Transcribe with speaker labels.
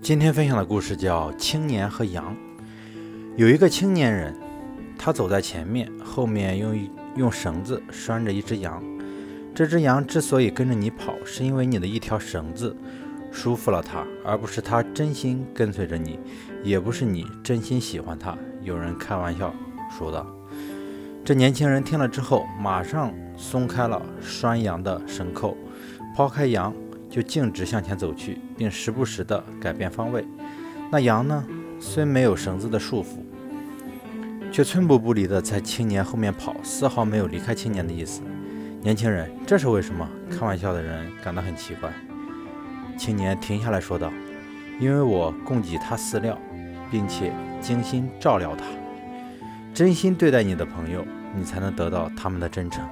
Speaker 1: 今天分享的故事叫《青年和羊》。有一个青年人，他走在前面，后面用用绳子拴着一只羊。这只羊之所以跟着你跑，是因为你的一条绳子束缚了它，而不是它真心跟随着你，也不是你真心喜欢它。有人开玩笑说道。这年轻人听了之后，马上松开了拴羊的绳扣，抛开羊。就径直向前走去，并时不时地改变方位。那羊呢？虽没有绳子的束缚，却寸步不离地在青年后面跑，丝毫没有离开青年的意思。年轻人，这是为什么？开玩笑的人感到很奇怪。青年停下来说道：“因为我供给他饲料，并且精心照料他，真心对待你的朋友，你才能得到他们的真诚。”